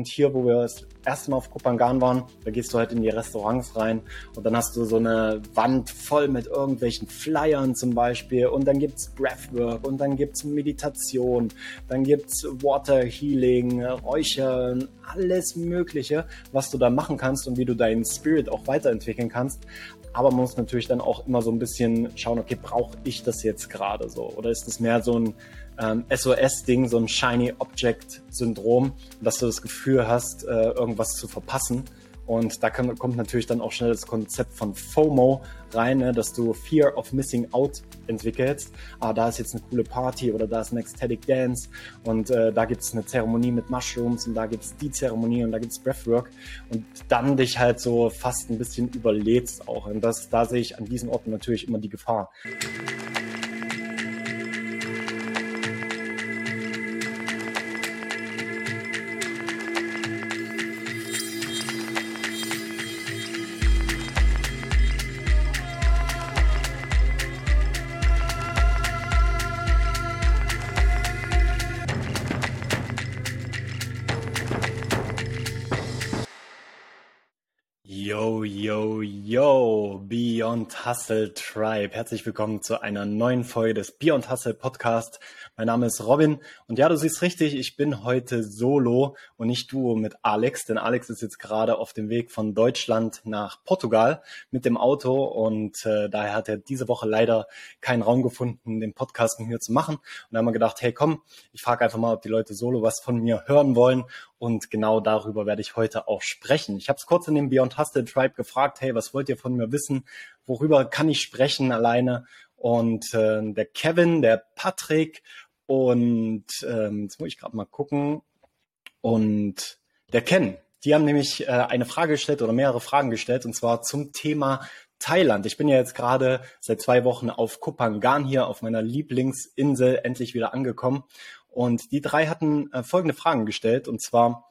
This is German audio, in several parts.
Und hier, wo wir das erste Mal auf Kupangan waren, da gehst du halt in die Restaurants rein und dann hast du so eine Wand voll mit irgendwelchen Flyern zum Beispiel und dann gibt's Breathwork und dann gibt's Meditation, dann gibt's Water Healing, Räuchern, alles Mögliche, was du da machen kannst und wie du deinen Spirit auch weiterentwickeln kannst. Aber man muss natürlich dann auch immer so ein bisschen schauen, okay, brauche ich das jetzt gerade so? Oder ist das mehr so ein ähm, SOS-Ding, so ein Shiny Object-Syndrom, dass du das Gefühl hast, äh, irgendwas zu verpassen. Und da kann, kommt natürlich dann auch schnell das Konzept von FOMO rein, ne, dass du Fear of Missing Out entwickelst. Ah, da ist jetzt eine coole Party oder da ist ein Ecstatic Dance und äh, da gibt es eine Zeremonie mit Mushrooms und da gibt es die Zeremonie und da gibt es Breathwork und dann dich halt so fast ein bisschen überlädst auch. Und das, da sehe ich an diesen Orten natürlich immer die Gefahr. Beyond Hustle Tribe. Herzlich willkommen zu einer neuen Folge des Beyond Hustle Podcast. Mein Name ist Robin und ja, du siehst richtig, ich bin heute solo und nicht duo mit Alex, denn Alex ist jetzt gerade auf dem Weg von Deutschland nach Portugal mit dem Auto und äh, daher hat er diese Woche leider keinen Raum gefunden, den Podcast mit mir zu machen. Und da haben wir gedacht, hey komm, ich frage einfach mal, ob die Leute solo was von mir hören wollen und genau darüber werde ich heute auch sprechen. Ich habe es kurz in dem Beyond Hustle Tribe gefragt, hey, was wollt ihr von mir wissen? Worüber kann ich sprechen alleine? Und äh, der Kevin, der Patrick und ähm, jetzt muss ich gerade mal gucken und der Ken, die haben nämlich äh, eine Frage gestellt oder mehrere Fragen gestellt und zwar zum Thema Thailand. Ich bin ja jetzt gerade seit zwei Wochen auf Kopangan hier, auf meiner Lieblingsinsel, endlich wieder angekommen. Und die drei hatten äh, folgende Fragen gestellt, und zwar,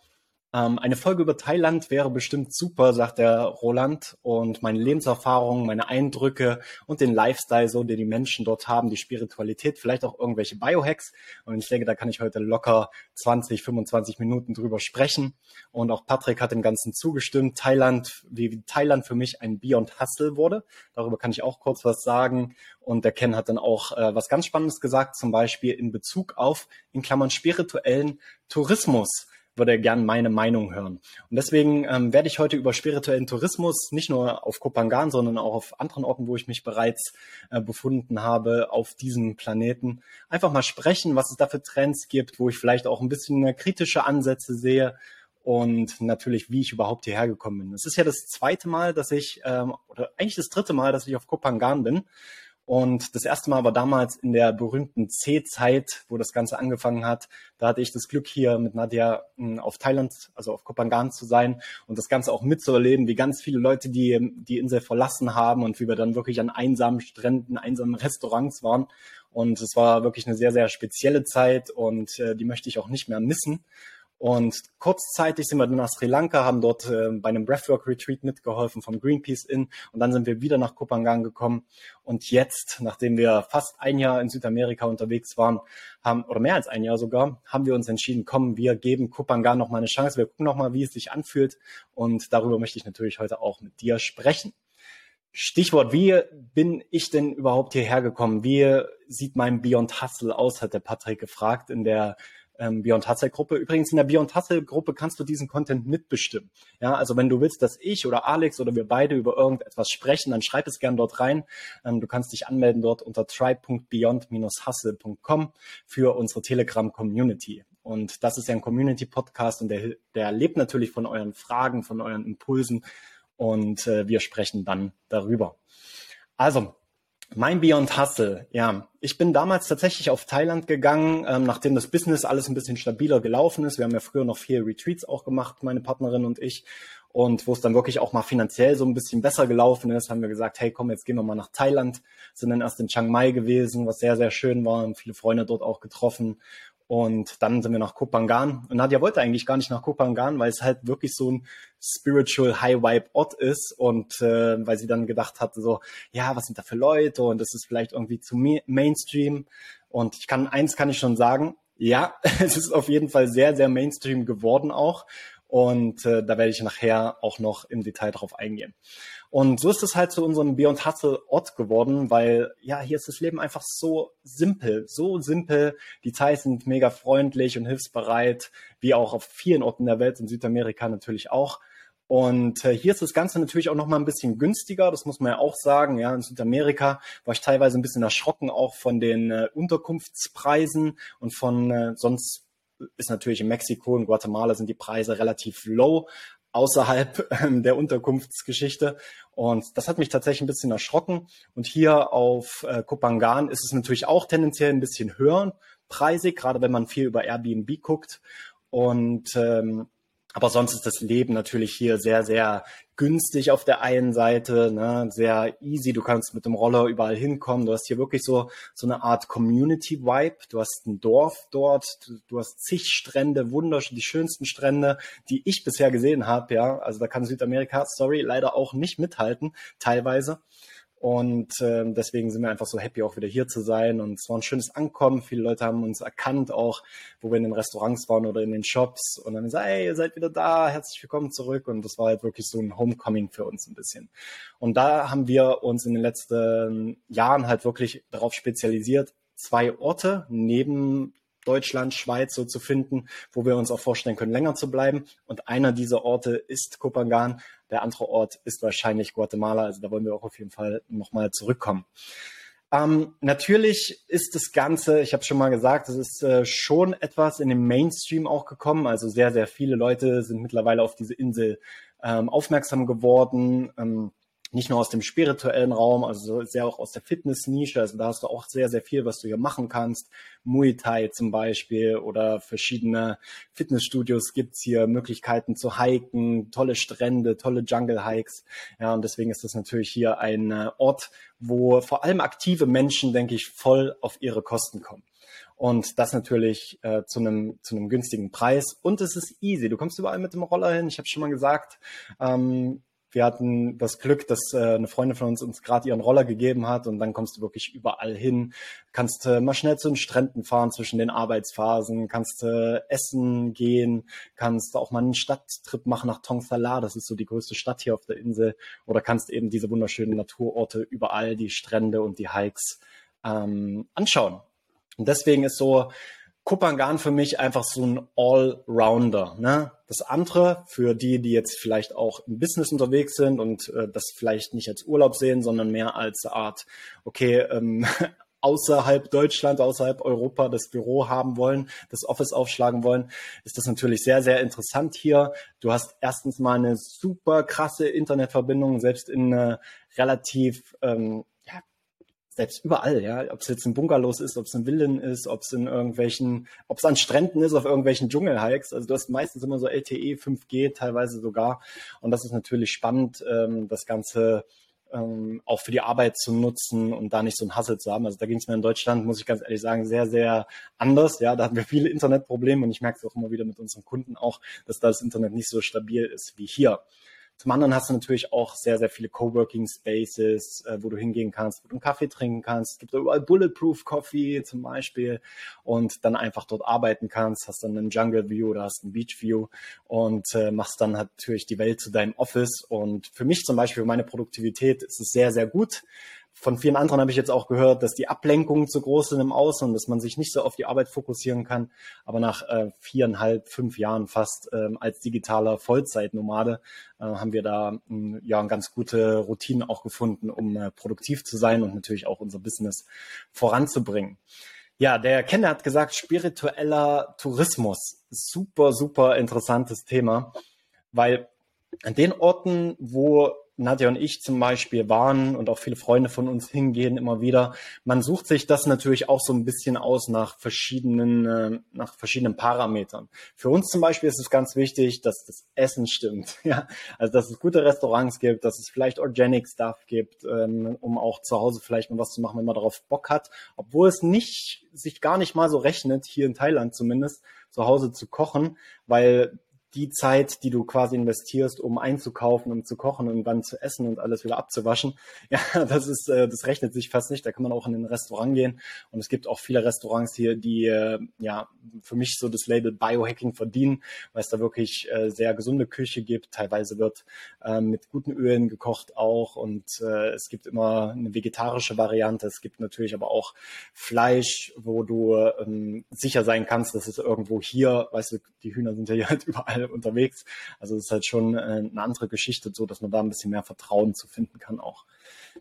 ähm, eine Folge über Thailand wäre bestimmt super, sagt der Roland. Und meine Lebenserfahrungen, meine Eindrücke und den Lifestyle, so den die Menschen dort haben, die Spiritualität, vielleicht auch irgendwelche Biohacks. Und ich denke, da kann ich heute locker 20, 25 Minuten drüber sprechen. Und auch Patrick hat dem Ganzen zugestimmt. Thailand, wie Thailand für mich ein Beyond Hustle wurde. Darüber kann ich auch kurz was sagen. Und der Ken hat dann auch äh, was ganz Spannendes gesagt, zum Beispiel in Bezug auf, in Klammern, spirituellen Tourismus würde er gern meine Meinung hören. Und deswegen ähm, werde ich heute über spirituellen Tourismus nicht nur auf Kopangan, sondern auch auf anderen Orten, wo ich mich bereits äh, befunden habe, auf diesem Planeten, einfach mal sprechen, was es da für Trends gibt, wo ich vielleicht auch ein bisschen kritische Ansätze sehe und natürlich, wie ich überhaupt hierher gekommen bin. Es ist ja das zweite Mal, dass ich, ähm, oder eigentlich das dritte Mal, dass ich auf Kopangan bin. Und das erste Mal war damals in der berühmten C-Zeit, wo das Ganze angefangen hat. Da hatte ich das Glück, hier mit Nadia hm, auf Thailand, also auf Kopangan zu sein und das Ganze auch mitzuerleben, wie ganz viele Leute die, die Insel verlassen haben und wie wir dann wirklich an einsamen Stränden, einsamen Restaurants waren. Und es war wirklich eine sehr, sehr spezielle Zeit und äh, die möchte ich auch nicht mehr missen. Und kurzzeitig sind wir dann nach Sri Lanka, haben dort äh, bei einem Breathwork Retreat mitgeholfen vom Greenpeace Inn und dann sind wir wieder nach Kopangan gekommen. Und jetzt, nachdem wir fast ein Jahr in Südamerika unterwegs waren, haben, oder mehr als ein Jahr sogar, haben wir uns entschieden, komm, wir geben Kopangan noch mal eine Chance, wir gucken noch mal, wie es sich anfühlt. Und darüber möchte ich natürlich heute auch mit dir sprechen. Stichwort, wie bin ich denn überhaupt hierher gekommen? Wie sieht mein Beyond Hustle aus, hat der Patrick gefragt in der ähm, Beyond Hustle Gruppe. Übrigens in der Beyond Hustle Gruppe kannst du diesen Content mitbestimmen. Ja, also wenn du willst, dass ich oder Alex oder wir beide über irgendetwas sprechen, dann schreib es gern dort rein. Ähm, du kannst dich anmelden dort unter tribe.beyond-hustle.com für unsere Telegram Community. Und das ist ja ein Community Podcast und der, der lebt natürlich von euren Fragen, von euren Impulsen und äh, wir sprechen dann darüber. Also, mein Beyond Hustle, ja. Ich bin damals tatsächlich auf Thailand gegangen, ähm, nachdem das Business alles ein bisschen stabiler gelaufen ist. Wir haben ja früher noch vier Retreats auch gemacht, meine Partnerin und ich. Und wo es dann wirklich auch mal finanziell so ein bisschen besser gelaufen ist, haben wir gesagt, hey komm, jetzt gehen wir mal nach Thailand. Sind dann erst in Chiang Mai gewesen, was sehr, sehr schön war und viele Freunde dort auch getroffen. Und dann sind wir nach Kopangan. Und Nadja wollte eigentlich gar nicht nach Kopangan, weil es halt wirklich so ein spiritual High Vibe Ort ist. Und äh, weil sie dann gedacht hatte, so, ja, was sind da für Leute? Und das ist vielleicht irgendwie zu Mainstream. Und ich kann, eins kann ich schon sagen, ja, es ist auf jeden Fall sehr, sehr Mainstream geworden auch. Und äh, da werde ich nachher auch noch im Detail drauf eingehen. Und so ist es halt zu unserem Beyond Hustle Ort geworden, weil ja, hier ist das Leben einfach so simpel, so simpel. Die Thais sind mega freundlich und hilfsbereit, wie auch auf vielen Orten der Welt, in Südamerika natürlich auch. Und äh, hier ist das Ganze natürlich auch noch mal ein bisschen günstiger, das muss man ja auch sagen. Ja, in Südamerika war ich teilweise ein bisschen erschrocken auch von den äh, Unterkunftspreisen und von äh, sonst ist natürlich in Mexiko und Guatemala sind die Preise relativ low außerhalb ähm, der Unterkunftsgeschichte. Und das hat mich tatsächlich ein bisschen erschrocken. Und hier auf äh, Kopangan ist es natürlich auch tendenziell ein bisschen höher preisig, gerade wenn man viel über Airbnb guckt. Und ähm, aber sonst ist das Leben natürlich hier sehr, sehr günstig auf der einen Seite, ne, sehr easy. Du kannst mit dem Roller überall hinkommen. Du hast hier wirklich so, so eine Art Community-Vibe. Du hast ein Dorf dort. Du, du hast zig Strände, wunderschön, die schönsten Strände, die ich bisher gesehen habe, ja. Also da kann Südamerika, sorry, leider auch nicht mithalten, teilweise. Und äh, deswegen sind wir einfach so happy, auch wieder hier zu sein. Und es war ein schönes Ankommen. Viele Leute haben uns erkannt, auch wo wir in den Restaurants waren oder in den Shops. Und dann gesagt, hey, ihr seid wieder da, herzlich willkommen zurück. Und das war halt wirklich so ein Homecoming für uns ein bisschen. Und da haben wir uns in den letzten Jahren halt wirklich darauf spezialisiert, zwei Orte neben Deutschland, Schweiz so zu finden, wo wir uns auch vorstellen können, länger zu bleiben. Und einer dieser Orte ist Kopangan, der andere Ort ist wahrscheinlich Guatemala. Also da wollen wir auch auf jeden Fall nochmal zurückkommen. Ähm, natürlich ist das Ganze, ich habe schon mal gesagt, es ist äh, schon etwas in den Mainstream auch gekommen. Also sehr, sehr viele Leute sind mittlerweile auf diese Insel ähm, aufmerksam geworden. Ähm, nicht nur aus dem spirituellen Raum, also sehr auch aus der Fitness-Nische. Also da hast du auch sehr, sehr viel, was du hier machen kannst. Muay Thai zum Beispiel oder verschiedene Fitnessstudios gibt's hier Möglichkeiten zu hiken, tolle Strände, tolle Jungle-Hikes. Ja, und deswegen ist das natürlich hier ein äh, Ort, wo vor allem aktive Menschen, denke ich, voll auf ihre Kosten kommen. Und das natürlich äh, zu einem zu einem günstigen Preis. Und es ist easy. Du kommst überall mit dem Roller hin. Ich habe schon mal gesagt, ähm, wir hatten das Glück, dass äh, eine Freundin von uns uns gerade ihren Roller gegeben hat und dann kommst du wirklich überall hin. Kannst äh, mal schnell zu den Stränden fahren zwischen den Arbeitsphasen, kannst äh, essen gehen, kannst auch mal einen Stadttrip machen nach Tongsala, das ist so die größte Stadt hier auf der Insel, oder kannst eben diese wunderschönen Naturorte überall, die Strände und die Hikes ähm, anschauen. Und deswegen ist so Kupangan für mich einfach so ein Allrounder. Ne? Das andere für die, die jetzt vielleicht auch im Business unterwegs sind und äh, das vielleicht nicht als Urlaub sehen, sondern mehr als Art, okay, ähm, außerhalb Deutschland, außerhalb Europa das Büro haben wollen, das Office aufschlagen wollen, ist das natürlich sehr, sehr interessant hier. Du hast erstens mal eine super krasse Internetverbindung, selbst in äh, relativ ähm, selbst überall, ja, ob es jetzt ein Bunkerlos ist, ob es ein Villen ist, ob es in irgendwelchen, ob es an Stränden ist, auf irgendwelchen Dschungelhikes. Also du hast meistens immer so LTE, 5G, teilweise sogar. Und das ist natürlich spannend, ähm, das Ganze ähm, auch für die Arbeit zu nutzen und da nicht so ein Hassel zu haben. Also da ging es mir in Deutschland, muss ich ganz ehrlich sagen, sehr, sehr anders. Ja, da hatten wir viele Internetprobleme und ich merke es auch immer wieder mit unseren Kunden auch, dass da das Internet nicht so stabil ist wie hier. Zum anderen hast du natürlich auch sehr, sehr viele Coworking Spaces, äh, wo du hingehen kannst, wo du einen Kaffee trinken kannst. Es gibt überall Bulletproof Coffee zum Beispiel und dann einfach dort arbeiten kannst, hast dann einen Jungle View oder hast einen Beach View und äh, machst dann natürlich die Welt zu deinem Office. Und für mich zum Beispiel, für meine Produktivität ist es sehr, sehr gut. Von vielen anderen habe ich jetzt auch gehört, dass die Ablenkungen zu groß sind im Außen und dass man sich nicht so auf die Arbeit fokussieren kann. Aber nach äh, viereinhalb, fünf Jahren fast ähm, als digitaler Vollzeitnomade äh, haben wir da äh, ja ganz gute Routinen auch gefunden, um äh, produktiv zu sein und natürlich auch unser Business voranzubringen. Ja, der Kenner hat gesagt, spiritueller Tourismus. Super, super interessantes Thema, weil an den Orten, wo Nadja und ich zum Beispiel waren und auch viele Freunde von uns hingehen immer wieder. Man sucht sich das natürlich auch so ein bisschen aus nach verschiedenen, äh, nach verschiedenen Parametern. Für uns zum Beispiel ist es ganz wichtig, dass das Essen stimmt. Ja, also dass es gute Restaurants gibt, dass es vielleicht Organic Stuff gibt, ähm, um auch zu Hause vielleicht mal was zu machen, wenn man darauf Bock hat. Obwohl es nicht, sich gar nicht mal so rechnet, hier in Thailand zumindest, zu Hause zu kochen, weil die Zeit, die du quasi investierst, um einzukaufen, um zu kochen und dann zu essen und alles wieder abzuwaschen, ja, das ist, äh, das rechnet sich fast nicht. Da kann man auch in ein Restaurant gehen. Und es gibt auch viele Restaurants hier, die äh, ja für mich so das Label Biohacking verdienen, weil es da wirklich äh, sehr gesunde Küche gibt. Teilweise wird mit guten Ölen gekocht auch und es gibt immer eine vegetarische Variante. Es gibt natürlich aber auch Fleisch, wo du ähm, sicher sein kannst, dass es irgendwo hier, weißt du, die Hühner sind ja hier halt überall überall unterwegs. Also es ist halt schon äh, eine andere Geschichte, so dass man da ein bisschen mehr Vertrauen zu finden kann auch.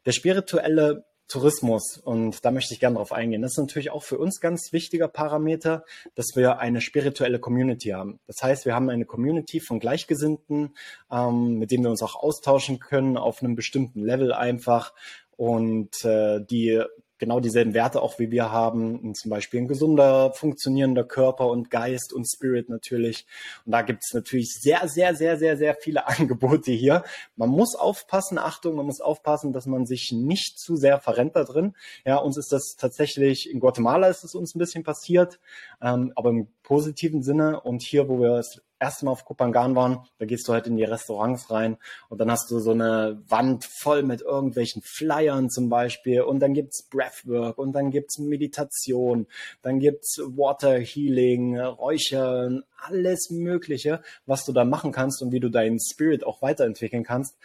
Der spirituelle Tourismus, und da möchte ich gerne drauf eingehen. Das ist natürlich auch für uns ganz wichtiger Parameter, dass wir eine spirituelle Community haben. Das heißt, wir haben eine Community von Gleichgesinnten, ähm, mit denen wir uns auch austauschen können auf einem bestimmten Level einfach und äh, die genau dieselben Werte auch wie wir haben, zum Beispiel ein gesunder, funktionierender Körper und Geist und Spirit natürlich. Und da gibt es natürlich sehr, sehr, sehr, sehr, sehr viele Angebote hier. Man muss aufpassen, Achtung, man muss aufpassen, dass man sich nicht zu sehr verrennt da drin. Ja, uns ist das tatsächlich, in Guatemala ist es uns ein bisschen passiert, ähm, aber im positiven Sinne. Und hier, wo wir es erste Mal auf Kupangan waren, da gehst du halt in die Restaurants rein und dann hast du so eine Wand voll mit irgendwelchen Flyern zum Beispiel und dann gibt's Breathwork und dann gibt's Meditation, dann gibt's Water Healing, Räuchern, alles Mögliche, was du da machen kannst und wie du deinen Spirit auch weiterentwickeln kannst.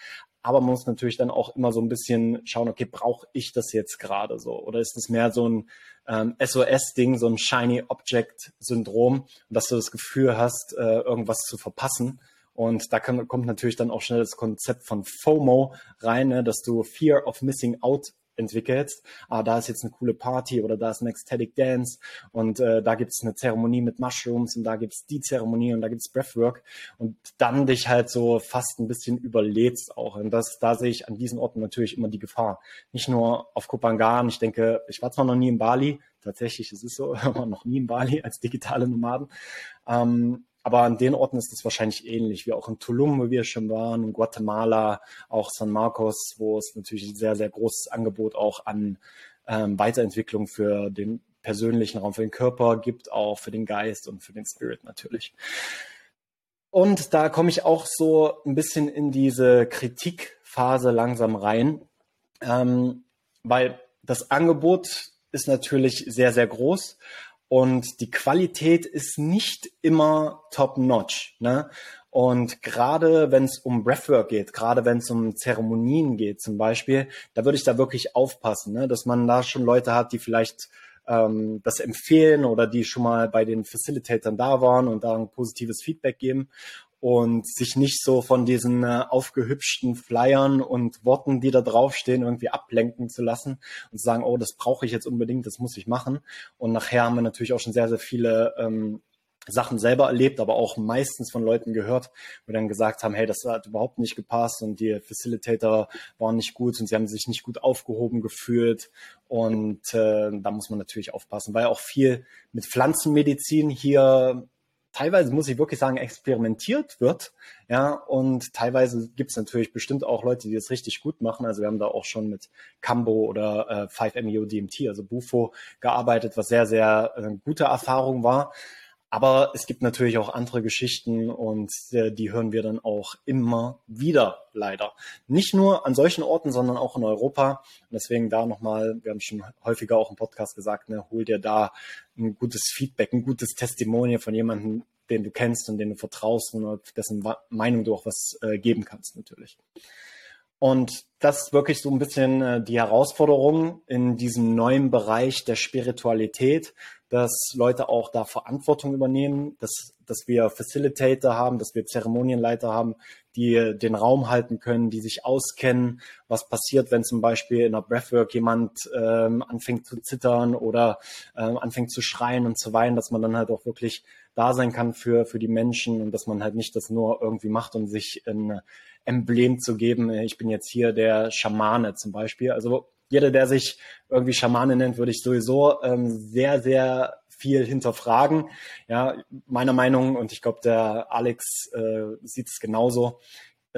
Aber man muss natürlich dann auch immer so ein bisschen schauen, okay, brauche ich das jetzt gerade so? Oder ist es mehr so ein ähm, SOS-Ding, so ein Shiny Object-Syndrom, dass du das Gefühl hast, äh, irgendwas zu verpassen. Und da kann, kommt natürlich dann auch schnell das Konzept von FOMO rein, ne, dass du Fear of Missing Out entwickelst. Ah, da ist jetzt eine coole Party oder da ist ein Ecstatic Dance und äh, da gibt's eine Zeremonie mit Mushrooms und da gibt's die Zeremonie und da gibt's Breathwork und dann dich halt so fast ein bisschen überlädst auch. Und das, da sehe ich an diesen Orten natürlich immer die Gefahr. Nicht nur auf Kopangan, ich denke, ich war zwar noch nie in Bali, tatsächlich, es ist so, noch nie in Bali als digitale Nomaden. Ähm, aber an den Orten ist es wahrscheinlich ähnlich, wie auch in Tulum, wo wir schon waren, in Guatemala, auch San Marcos, wo es natürlich ein sehr, sehr großes Angebot auch an ähm, Weiterentwicklung für den persönlichen Raum, für den Körper gibt, auch für den Geist und für den Spirit natürlich. Und da komme ich auch so ein bisschen in diese Kritikphase langsam rein, ähm, weil das Angebot ist natürlich sehr, sehr groß und die Qualität ist nicht immer top-notch. Ne? Und gerade wenn es um Breathwork geht, gerade wenn es um Zeremonien geht zum Beispiel, da würde ich da wirklich aufpassen, ne? dass man da schon Leute hat, die vielleicht ähm, das empfehlen oder die schon mal bei den Facilitatern da waren und da ein positives Feedback geben und sich nicht so von diesen äh, aufgehübschten Flyern und Worten, die da draufstehen, irgendwie ablenken zu lassen und zu sagen, oh, das brauche ich jetzt unbedingt, das muss ich machen. Und nachher haben wir natürlich auch schon sehr, sehr viele ähm, Sachen selber erlebt, aber auch meistens von Leuten gehört, wo dann gesagt haben, hey, das hat überhaupt nicht gepasst und die Facilitator waren nicht gut und sie haben sich nicht gut aufgehoben gefühlt und äh, da muss man natürlich aufpassen, weil auch viel mit Pflanzenmedizin hier teilweise muss ich wirklich sagen, experimentiert wird. Ja, und teilweise gibt es natürlich bestimmt auch Leute, die das richtig gut machen. Also wir haben da auch schon mit Cambo oder äh, 5-MeO-DMT, also Bufo, gearbeitet, was sehr, sehr äh, gute Erfahrung war. Aber es gibt natürlich auch andere Geschichten und äh, die hören wir dann auch immer wieder, leider. Nicht nur an solchen Orten, sondern auch in Europa. Und deswegen da nochmal, wir haben schon häufiger auch im Podcast gesagt, ne, hol dir da ein gutes Feedback, ein gutes Testimonial von jemandem, den du kennst und den du vertraust und dessen Meinung du auch was äh, geben kannst natürlich. Und das ist wirklich so ein bisschen äh, die Herausforderung in diesem neuen Bereich der Spiritualität, dass Leute auch da Verantwortung übernehmen, dass, dass wir Facilitator haben, dass wir Zeremonienleiter haben, die den Raum halten können, die sich auskennen, was passiert, wenn zum Beispiel in der Breathwork jemand ähm, anfängt zu zittern oder ähm, anfängt zu schreien und zu weinen, dass man dann halt auch wirklich da sein kann für, für die Menschen und dass man halt nicht das nur irgendwie macht, um sich ein Emblem zu geben. Ich bin jetzt hier der Schamane zum Beispiel. Also jeder, der sich irgendwie Schamane nennt, würde ich sowieso ähm, sehr, sehr viel hinterfragen. Ja, meiner Meinung, und ich glaube, der Alex äh, sieht es genauso,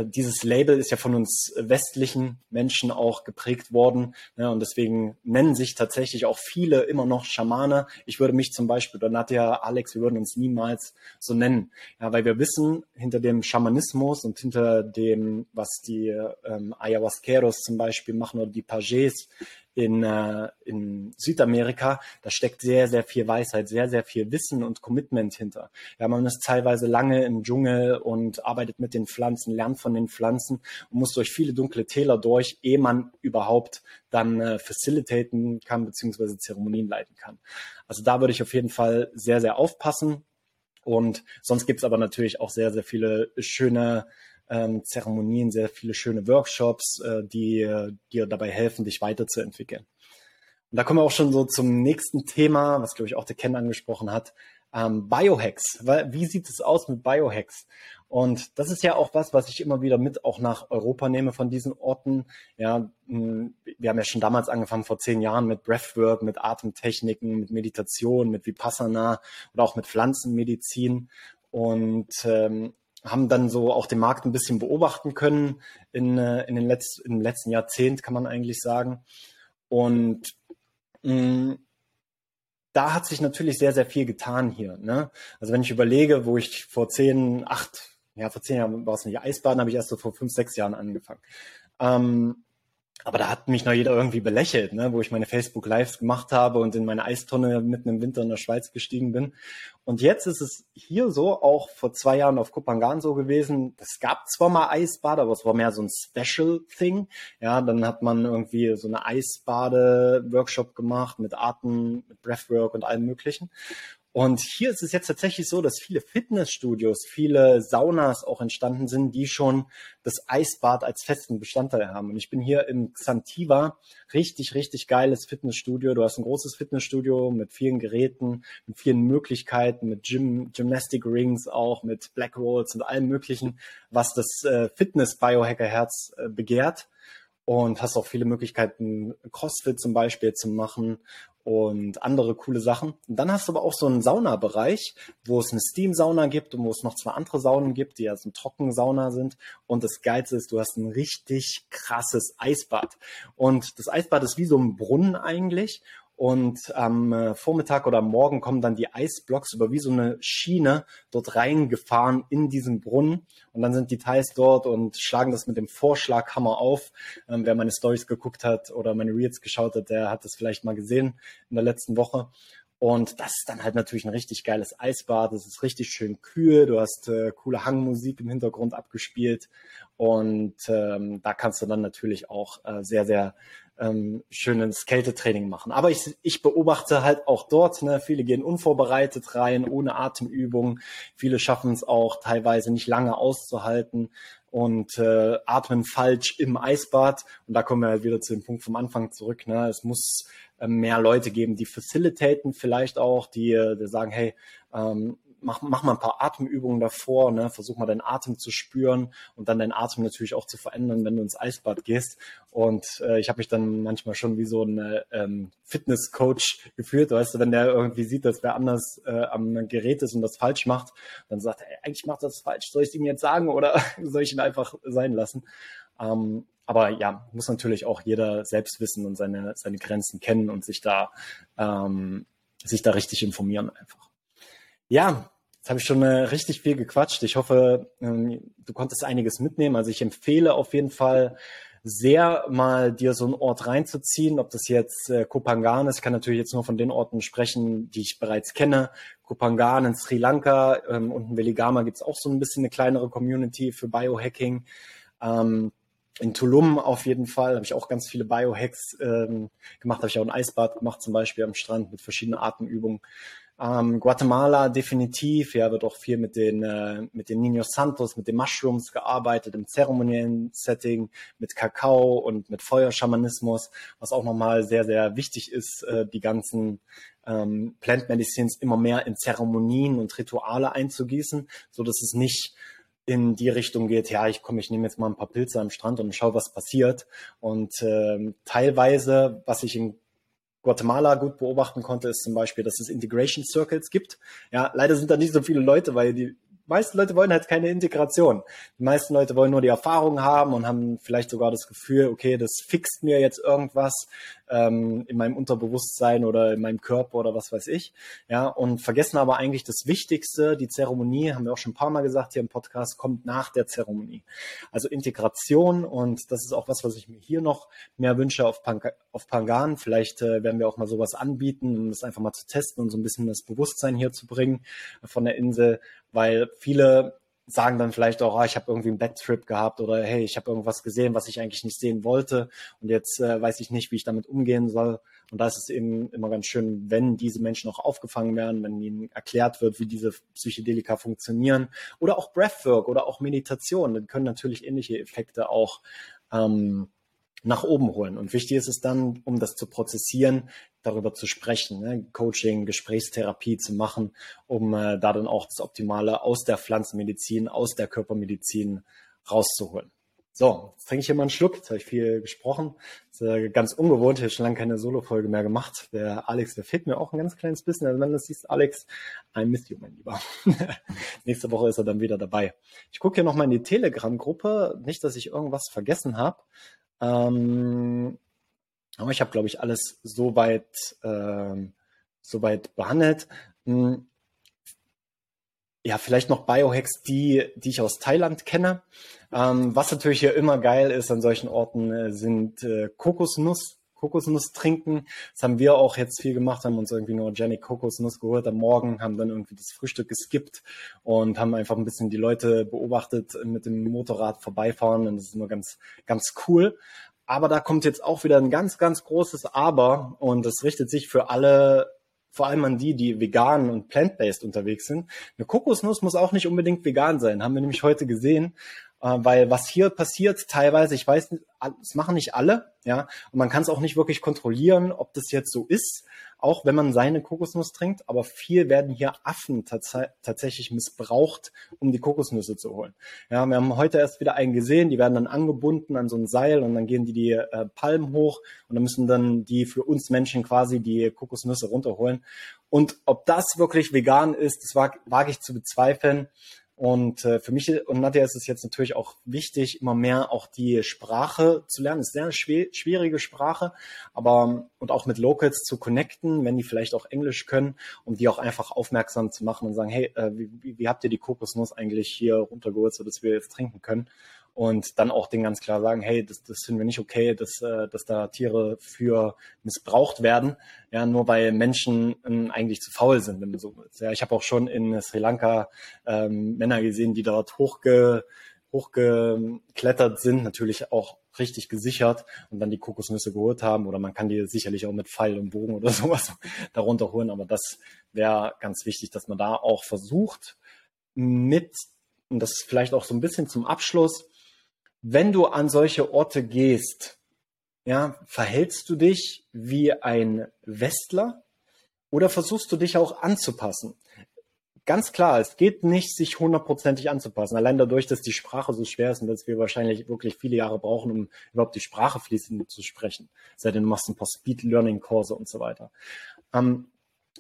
dieses Label ist ja von uns westlichen Menschen auch geprägt worden. Ne, und deswegen nennen sich tatsächlich auch viele immer noch Schamane. Ich würde mich zum Beispiel, oder Nadja, Alex, wir würden uns niemals so nennen. Ja, weil wir wissen, hinter dem Schamanismus und hinter dem, was die ähm, Ayahuasqueros zum Beispiel machen oder die Pages, in, äh, in Südamerika, da steckt sehr, sehr viel Weisheit, sehr, sehr viel Wissen und Commitment hinter. Ja, man ist teilweise lange im Dschungel und arbeitet mit den Pflanzen, lernt von den Pflanzen und muss durch viele dunkle Täler durch, ehe man überhaupt dann äh, facilitaten kann, beziehungsweise Zeremonien leiten kann. Also da würde ich auf jeden Fall sehr, sehr aufpassen. Und sonst gibt's aber natürlich auch sehr, sehr viele schöne ähm, Zeremonien, sehr viele schöne Workshops, äh, die dir dabei helfen, dich weiterzuentwickeln. Und da kommen wir auch schon so zum nächsten Thema, was glaube ich auch der Ken angesprochen hat. Ähm, Biohacks. Wie sieht es aus mit Biohacks? Und das ist ja auch was, was ich immer wieder mit auch nach Europa nehme von diesen Orten. Ja, hm, wir haben ja schon damals angefangen, vor zehn Jahren mit Breathwork, mit Atemtechniken, mit Meditation, mit Vipassana oder auch mit Pflanzenmedizin. Und ähm, haben dann so auch den Markt ein bisschen beobachten können in, äh, in den Letz-, im letzten Jahrzehnt, kann man eigentlich sagen. Und mh, mm, da hat sich natürlich sehr, sehr viel getan hier. Ne? Also wenn ich überlege, wo ich vor zehn, acht, ja, vor zehn Jahren war es nicht Eisbaden, habe ich erst so vor fünf, sechs Jahren angefangen. Ähm, aber da hat mich noch jeder irgendwie belächelt, ne? wo ich meine Facebook Lives gemacht habe und in meine Eistonne mitten im Winter in der Schweiz gestiegen bin. Und jetzt ist es hier so, auch vor zwei Jahren auf Kupangan so gewesen. Es gab zwar mal Eisbade, aber es war mehr so ein Special Thing. Ja, dann hat man irgendwie so eine Eisbade-Workshop gemacht mit Atem, mit Breathwork und allem Möglichen. Und hier ist es jetzt tatsächlich so, dass viele Fitnessstudios, viele Saunas auch entstanden sind, die schon das Eisbad als festen Bestandteil haben. Und ich bin hier im Xantiva, richtig, richtig geiles Fitnessstudio. Du hast ein großes Fitnessstudio mit vielen Geräten, mit vielen Möglichkeiten, mit Gym, Gymnastic Rings auch, mit Black Rolls und allem möglichen, was das äh, Fitness-Biohacker-Herz äh, begehrt und hast auch viele Möglichkeiten, CrossFit zum Beispiel zu machen und andere coole Sachen. Und dann hast du aber auch so einen Saunabereich, wo es eine Steam-Sauna gibt und wo es noch zwei andere Saunen gibt, die ja so ein Trockensauna sind. Und das Geilste ist, du hast ein richtig krasses Eisbad. Und das Eisbad ist wie so ein Brunnen eigentlich. Und am äh, Vormittag oder am Morgen kommen dann die Eisblocks über wie so eine Schiene dort reingefahren in diesen Brunnen. Und dann sind die Teils dort und schlagen das mit dem Vorschlaghammer auf. Ähm, wer meine Stories geguckt hat oder meine Reels geschaut hat, der hat das vielleicht mal gesehen in der letzten Woche. Und das ist dann halt natürlich ein richtig geiles Eisbad. Es ist richtig schön kühl. Du hast äh, coole Hangmusik im Hintergrund abgespielt. Und ähm, da kannst du dann natürlich auch äh, sehr, sehr ähm, schönes Kältetraining machen. Aber ich, ich beobachte halt auch dort, ne, viele gehen unvorbereitet rein, ohne Atemübung. Viele schaffen es auch teilweise nicht lange auszuhalten und äh, atmen falsch im Eisbad. Und da kommen wir halt wieder zu dem Punkt vom Anfang zurück. Ne? Es muss mehr Leute geben, die facilitaten vielleicht auch, die, äh, die sagen, hey, ähm, mach, mach mal ein paar Atemübungen davor, ne? versuch mal deinen Atem zu spüren und dann deinen Atem natürlich auch zu verändern, wenn du ins Eisbad gehst. Und äh, ich habe mich dann manchmal schon wie so ein äh, ähm, Fitnesscoach gefühlt, weißt du, wenn der irgendwie sieht, dass wer anders äh, am Gerät ist und das falsch macht, dann sagt er, eigentlich macht das falsch, soll ich es ihm jetzt sagen oder soll ich ihn einfach sein lassen? Ähm, aber ja, muss natürlich auch jeder selbst wissen und seine, seine Grenzen kennen und sich da, ähm, sich da richtig informieren einfach. Ja, Jetzt habe ich schon äh, richtig viel gequatscht. Ich hoffe, ähm, du konntest einiges mitnehmen. Also ich empfehle auf jeden Fall sehr mal dir so einen Ort reinzuziehen, ob das jetzt äh, Kopangan ist. Ich kann natürlich jetzt nur von den Orten sprechen, die ich bereits kenne. Kopangan in Sri Lanka ähm, und in Veligama gibt es auch so ein bisschen eine kleinere Community für Biohacking. Ähm, in Tulum auf jeden Fall habe ich auch ganz viele Biohacks ähm, gemacht. Habe ich auch ein Eisbad gemacht, zum Beispiel am Strand mit verschiedenen Atemübungen. Ähm, Guatemala definitiv, ja, wird auch viel mit den, äh, mit den Niños Santos, mit den Mushrooms gearbeitet, im zeremoniellen Setting, mit Kakao und mit Feuerschamanismus, was auch nochmal sehr, sehr wichtig ist, äh, die ganzen ähm, Plant Medicines immer mehr in Zeremonien und Rituale einzugießen, so dass es nicht in die Richtung geht, ja, ich komme, ich nehme jetzt mal ein paar Pilze am Strand und schau, was passiert. Und ähm, teilweise, was ich in Guatemala gut beobachten konnte, ist zum Beispiel, dass es Integration Circles gibt. Ja, leider sind da nicht so viele Leute, weil die meisten Leute wollen halt keine Integration. Die meisten Leute wollen nur die Erfahrung haben und haben vielleicht sogar das Gefühl, okay, das fixt mir jetzt irgendwas ähm, in meinem Unterbewusstsein oder in meinem Körper oder was weiß ich. Ja, und vergessen aber eigentlich das Wichtigste, die Zeremonie, haben wir auch schon ein paar Mal gesagt hier im Podcast, kommt nach der Zeremonie. Also Integration und das ist auch was, was ich mir hier noch mehr wünsche auf, Pan auf Pangan. Vielleicht äh, werden wir auch mal sowas anbieten, um das einfach mal zu testen und so ein bisschen das Bewusstsein hier zu bringen von der Insel, weil viele sagen dann vielleicht auch, ah, ich habe irgendwie einen Backtrip gehabt oder hey, ich habe irgendwas gesehen, was ich eigentlich nicht sehen wollte und jetzt äh, weiß ich nicht, wie ich damit umgehen soll. Und da ist es eben immer ganz schön, wenn diese Menschen auch aufgefangen werden, wenn ihnen erklärt wird, wie diese Psychedelika funktionieren oder auch Breathwork oder auch Meditation. Dann können natürlich ähnliche Effekte auch ähm, nach oben holen. Und wichtig ist es dann, um das zu prozessieren, darüber zu sprechen, ne? Coaching, Gesprächstherapie zu machen, um äh, da dann auch das Optimale aus der Pflanzenmedizin, aus der Körpermedizin rauszuholen. So, jetzt trinke ich hier mal einen Schluck. Jetzt habe ich viel gesprochen. Das ist äh, ganz ungewohnt. Ich habe schon lange keine Solo-Folge mehr gemacht. Der Alex, der fehlt mir auch ein ganz kleines bisschen. Also wenn du das siehst, Alex, I miss you, mein Lieber. Nächste Woche ist er dann wieder dabei. Ich gucke hier nochmal in die Telegram-Gruppe. Nicht, dass ich irgendwas vergessen habe. Ähm, aber ich habe, glaube ich, alles soweit ähm, soweit behandelt. Hm. Ja, vielleicht noch Biohacks, die, die ich aus Thailand kenne. Ähm, was natürlich hier immer geil ist an solchen Orten, äh, sind äh, Kokosnuss. Kokosnuss trinken. Das haben wir auch jetzt viel gemacht, haben uns irgendwie nur Organic Kokosnuss geholt am Morgen, haben dann irgendwie das Frühstück geskippt und haben einfach ein bisschen die Leute beobachtet mit dem Motorrad vorbeifahren und das ist immer ganz, ganz cool. Aber da kommt jetzt auch wieder ein ganz, ganz großes Aber und das richtet sich für alle, vor allem an die, die vegan und plant-based unterwegs sind. Eine Kokosnuss muss auch nicht unbedingt vegan sein, haben wir nämlich heute gesehen. Äh, weil was hier passiert, teilweise, ich weiß, das machen nicht alle, ja, und man kann es auch nicht wirklich kontrollieren, ob das jetzt so ist, auch wenn man seine Kokosnuss trinkt, aber viel werden hier Affen tats tatsächlich missbraucht, um die Kokosnüsse zu holen. Ja, wir haben heute erst wieder einen gesehen, die werden dann angebunden an so ein Seil und dann gehen die die äh, Palmen hoch und dann müssen dann die für uns Menschen quasi die Kokosnüsse runterholen. Und ob das wirklich vegan ist, das wage wag ich zu bezweifeln. Und äh, für mich und Nadja ist es jetzt natürlich auch wichtig, immer mehr auch die Sprache zu lernen. Es ist eine sehr schwierige Sprache, aber und auch mit Locals zu connecten, wenn die vielleicht auch Englisch können, um die auch einfach aufmerksam zu machen und sagen, hey, äh, wie, wie habt ihr die Kokosnuss eigentlich hier runtergeholt, so dass wir jetzt trinken können? Und dann auch den ganz klar sagen, hey, das, das finden wir nicht okay, dass, äh, dass da Tiere für missbraucht werden, ja, nur weil Menschen äh, eigentlich zu faul sind, wenn man so will. Ja, ich habe auch schon in Sri Lanka ähm, Männer gesehen, die dort hochge, hochgeklettert sind, natürlich auch richtig gesichert und dann die Kokosnüsse geholt haben oder man kann die sicherlich auch mit Pfeil und Bogen oder sowas darunter holen, aber das wäre ganz wichtig, dass man da auch versucht mit und das ist vielleicht auch so ein bisschen zum Abschluss, wenn du an solche Orte gehst, ja, verhältst du dich wie ein Westler oder versuchst du dich auch anzupassen? Ganz klar, es geht nicht, sich hundertprozentig anzupassen. Allein dadurch, dass die Sprache so schwer ist und dass wir wahrscheinlich wirklich viele Jahre brauchen, um überhaupt die Sprache fließend zu sprechen. Sei denn, du machst ein paar Speed-Learning-Kurse und so weiter. Ähm,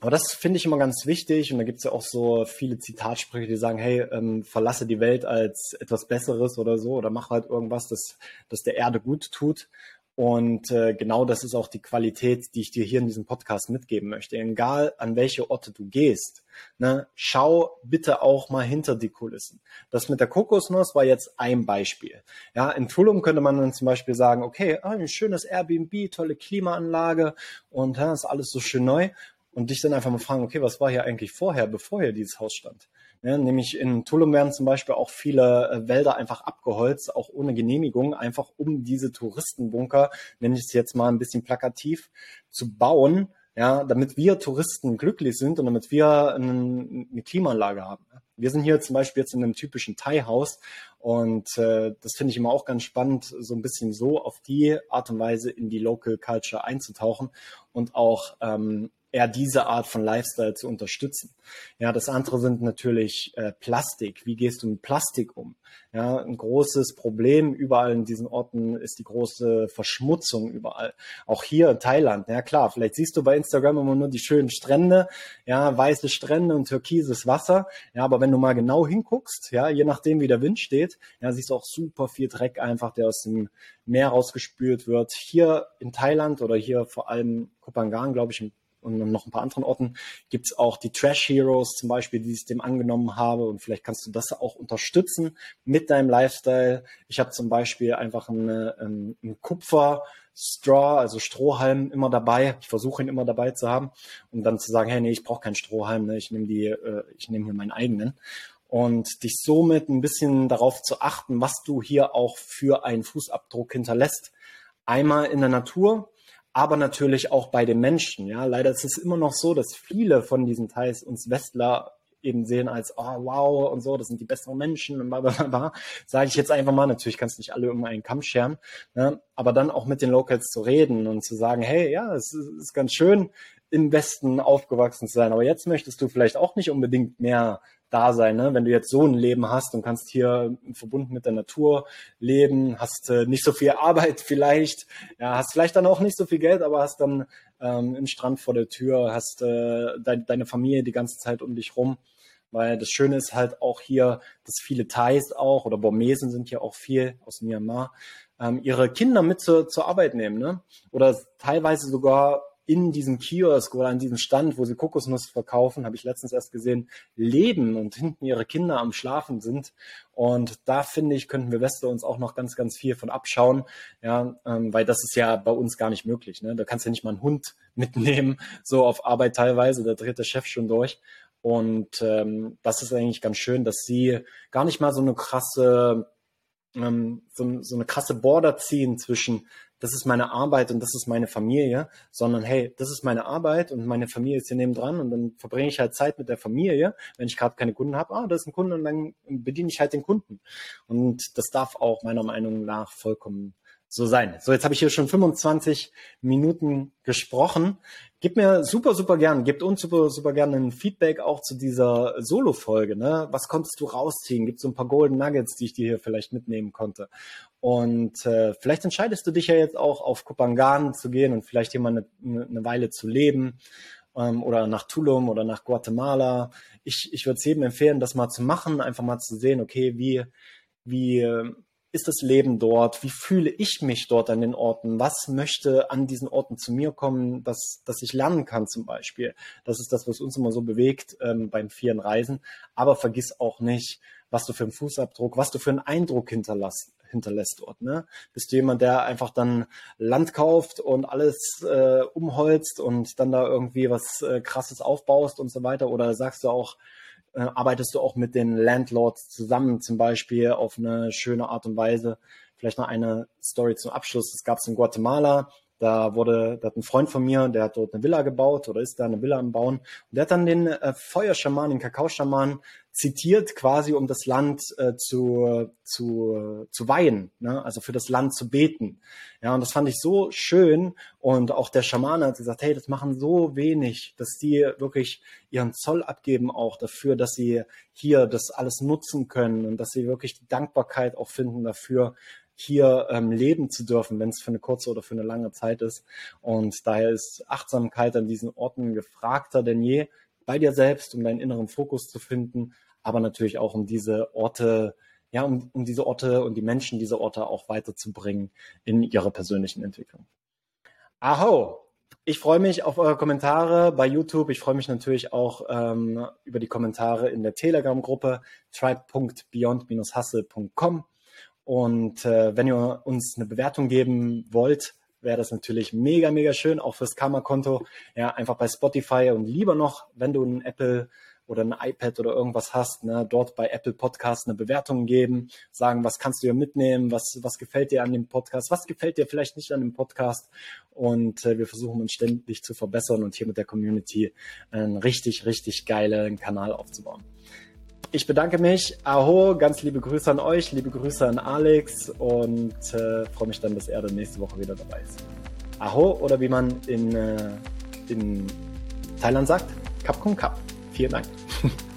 aber das finde ich immer ganz wichtig und da gibt es ja auch so viele Zitatsprüche, die sagen, hey, ähm, verlasse die Welt als etwas Besseres oder so oder mach halt irgendwas, das, das der Erde gut tut. Und äh, genau das ist auch die Qualität, die ich dir hier in diesem Podcast mitgeben möchte. Egal an welche Orte du gehst, ne, schau bitte auch mal hinter die Kulissen. Das mit der Kokosnuss war jetzt ein Beispiel. Ja, in Tulum könnte man dann zum Beispiel sagen, okay, ah, ein schönes Airbnb, tolle Klimaanlage und ja, ist alles so schön neu und dich dann einfach mal fragen, okay, was war hier eigentlich vorher, bevor hier dieses Haus stand? Ja, nämlich in Tulum werden zum Beispiel auch viele äh, Wälder einfach abgeholzt, auch ohne Genehmigung, einfach um diese Touristenbunker, nenne ich es jetzt mal ein bisschen plakativ, zu bauen, ja, damit wir Touristen glücklich sind und damit wir eine, eine Klimaanlage haben. Wir sind hier zum Beispiel jetzt in einem typischen Thai-Haus und äh, das finde ich immer auch ganz spannend, so ein bisschen so auf die Art und Weise in die Local Culture einzutauchen und auch ähm, eher diese Art von Lifestyle zu unterstützen. Ja, das andere sind natürlich äh, Plastik. Wie gehst du mit Plastik um? Ja, ein großes Problem überall in diesen Orten ist die große Verschmutzung überall. Auch hier in Thailand. Ja klar, vielleicht siehst du bei Instagram immer nur die schönen Strände, ja, weiße Strände und türkises Wasser. Ja, aber wenn du mal genau hinguckst, ja, je nachdem wie der Wind steht, ja, siehst du auch super viel Dreck einfach, der aus dem Meer rausgespült wird. Hier in Thailand oder hier vor allem Kopangan, glaube ich, und noch ein paar anderen Orten gibt es auch die Trash Heroes zum Beispiel, die ich dem angenommen habe und vielleicht kannst du das auch unterstützen mit deinem Lifestyle. Ich habe zum Beispiel einfach eine, ähm, einen Kupfer Straw, also Strohhalm immer dabei. Ich versuche ihn immer dabei zu haben, um dann zu sagen, hey, nee, ich brauche keinen Strohhalm, ne? ich nehme die, äh, ich nehme hier meinen eigenen und dich somit ein bisschen darauf zu achten, was du hier auch für einen Fußabdruck hinterlässt. Einmal in der Natur, aber natürlich auch bei den Menschen. Ja, leider ist es immer noch so, dass viele von diesen Teils uns Westler eben sehen als, oh wow und so, das sind die besseren Menschen und bla bla bla. Sage ich jetzt einfach mal, natürlich kannst du nicht alle immer einen Kamm scheren, ne? aber dann auch mit den Locals zu reden und zu sagen, hey, ja, es ist, ist ganz schön, im Westen aufgewachsen zu sein, aber jetzt möchtest du vielleicht auch nicht unbedingt mehr da sein. Ne? Wenn du jetzt so ein Leben hast und kannst hier verbunden mit der Natur leben, hast äh, nicht so viel Arbeit vielleicht, ja, hast vielleicht dann auch nicht so viel Geld, aber hast dann ähm, einen Strand vor der Tür, hast äh, de deine Familie die ganze Zeit um dich rum. Weil das Schöne ist halt auch hier, dass viele Thais auch oder Burmesen sind ja auch viel aus Myanmar, ähm, ihre Kinder mit zur, zur Arbeit nehmen. Ne? Oder teilweise sogar in diesem Kiosk oder an diesem Stand, wo sie Kokosnuss verkaufen, habe ich letztens erst gesehen, leben und hinten ihre Kinder am Schlafen sind. Und da finde ich, könnten wir Wester uns auch noch ganz, ganz viel von abschauen, ja, ähm, weil das ist ja bei uns gar nicht möglich. Ne? Da kannst du ja nicht mal einen Hund mitnehmen, so auf Arbeit teilweise, da dreht der Chef schon durch. Und ähm, das ist eigentlich ganz schön, dass sie gar nicht mal so eine krasse ähm, so, so eine krasse Border ziehen zwischen das ist meine Arbeit und das ist meine Familie, sondern hey, das ist meine Arbeit und meine Familie ist hier nebendran und dann verbringe ich halt Zeit mit der Familie, wenn ich gerade keine Kunden habe, ah, da ist ein Kunde und dann bediene ich halt den Kunden. Und das darf auch meiner Meinung nach vollkommen so sein. So, jetzt habe ich hier schon 25 Minuten gesprochen. Gib mir super, super gern, gebt uns super, super gerne ein Feedback auch zu dieser Solo-Folge. Ne? Was konntest du rausziehen? Gibt so ein paar Golden Nuggets, die ich dir hier vielleicht mitnehmen konnte? Und äh, vielleicht entscheidest du dich ja jetzt auch auf Kupangan zu gehen und vielleicht hier mal eine, eine Weile zu leben ähm, oder nach Tulum oder nach Guatemala. Ich, ich würde es jedem empfehlen, das mal zu machen, einfach mal zu sehen, okay, wie, wie ist das Leben dort? Wie fühle ich mich dort an den Orten? Was möchte an diesen Orten zu mir kommen, dass, dass ich lernen kann zum Beispiel? Das ist das, was uns immer so bewegt ähm, beim vielen Reisen. Aber vergiss auch nicht, was du für einen Fußabdruck, was du für einen Eindruck hinterlässt, hinterlässt dort. Ne? Bist du jemand, der einfach dann Land kauft und alles äh, umholzt und dann da irgendwie was äh, Krasses aufbaust und so weiter? Oder sagst du auch, äh, arbeitest du auch mit den Landlords zusammen, zum Beispiel auf eine schöne Art und Weise. Vielleicht noch eine Story zum Abschluss. Es gab es in Guatemala, da wurde, da hat ein Freund von mir, der hat dort eine Villa gebaut oder ist da eine Villa am Bauen. Und der hat dann den äh, Feuerschaman, den Kakaoschaman zitiert, quasi um das Land äh, zu, zu, zu weihen, ne? also für das Land zu beten. Ja, und das fand ich so schön. Und auch der Schamane hat gesagt, hey, das machen so wenig, dass die wirklich ihren Zoll abgeben auch dafür, dass sie hier das alles nutzen können und dass sie wirklich die Dankbarkeit auch finden dafür, hier ähm, leben zu dürfen, wenn es für eine kurze oder für eine lange Zeit ist. Und daher ist Achtsamkeit an diesen Orten gefragter denn je, bei dir selbst, um deinen inneren Fokus zu finden, aber natürlich auch um diese Orte, ja, um, um diese Orte und die Menschen dieser Orte auch weiterzubringen in ihrer persönlichen Entwicklung. Aho! Ich freue mich auf eure Kommentare bei YouTube. Ich freue mich natürlich auch ähm, über die Kommentare in der Telegram-Gruppe tribe.beyond-hustle.com. Und äh, wenn ihr uns eine Bewertung geben wollt, wäre das natürlich mega, mega schön, auch fürs Karma-Konto. Ja, einfach bei Spotify und lieber noch, wenn du ein Apple oder ein iPad oder irgendwas hast, ne, dort bei Apple Podcast eine Bewertung geben, sagen, was kannst du hier mitnehmen, was, was gefällt dir an dem Podcast, was gefällt dir vielleicht nicht an dem Podcast. Und äh, wir versuchen uns ständig zu verbessern und hier mit der Community einen richtig, richtig geilen Kanal aufzubauen. Ich bedanke mich. Aho, ganz liebe Grüße an euch, liebe Grüße an Alex und äh, freue mich dann, dass er dann nächste Woche wieder dabei ist. Aho oder wie man in, äh, in Thailand sagt, Kap Kung Kap. Vielen Dank.